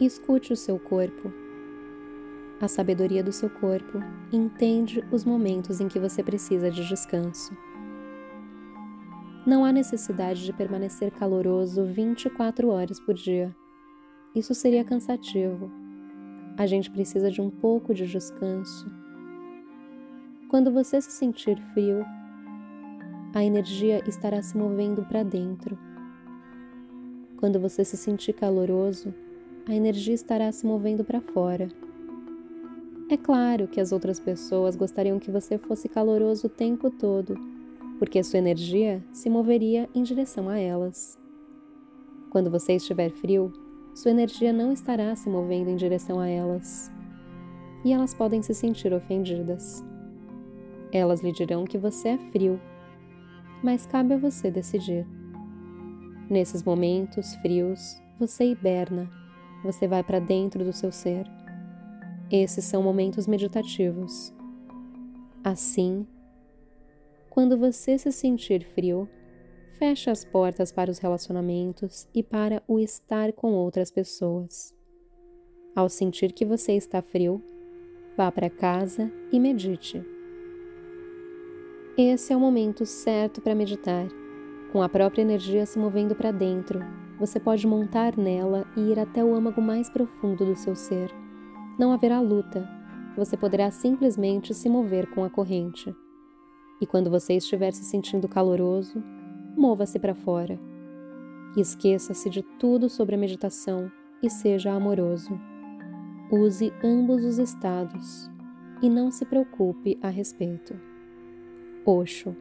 Escute o seu corpo. A sabedoria do seu corpo entende os momentos em que você precisa de descanso. Não há necessidade de permanecer caloroso 24 horas por dia. Isso seria cansativo. A gente precisa de um pouco de descanso. Quando você se sentir frio, a energia estará se movendo para dentro. Quando você se sentir caloroso, a energia estará se movendo para fora. É claro que as outras pessoas gostariam que você fosse caloroso o tempo todo, porque sua energia se moveria em direção a elas. Quando você estiver frio, sua energia não estará se movendo em direção a elas. E elas podem se sentir ofendidas. Elas lhe dirão que você é frio, mas cabe a você decidir. Nesses momentos frios, você hiberna você vai para dentro do seu ser. Esses são momentos meditativos. Assim, quando você se sentir frio, feche as portas para os relacionamentos e para o estar com outras pessoas. Ao sentir que você está frio, vá para casa e medite. Esse é o momento certo para meditar, com a própria energia se movendo para dentro você pode montar nela e ir até o âmago mais profundo do seu ser. Não haverá luta, você poderá simplesmente se mover com a corrente. E quando você estiver se sentindo caloroso, mova-se para fora. Esqueça-se de tudo sobre a meditação e seja amoroso. Use ambos os estados e não se preocupe a respeito. Oxo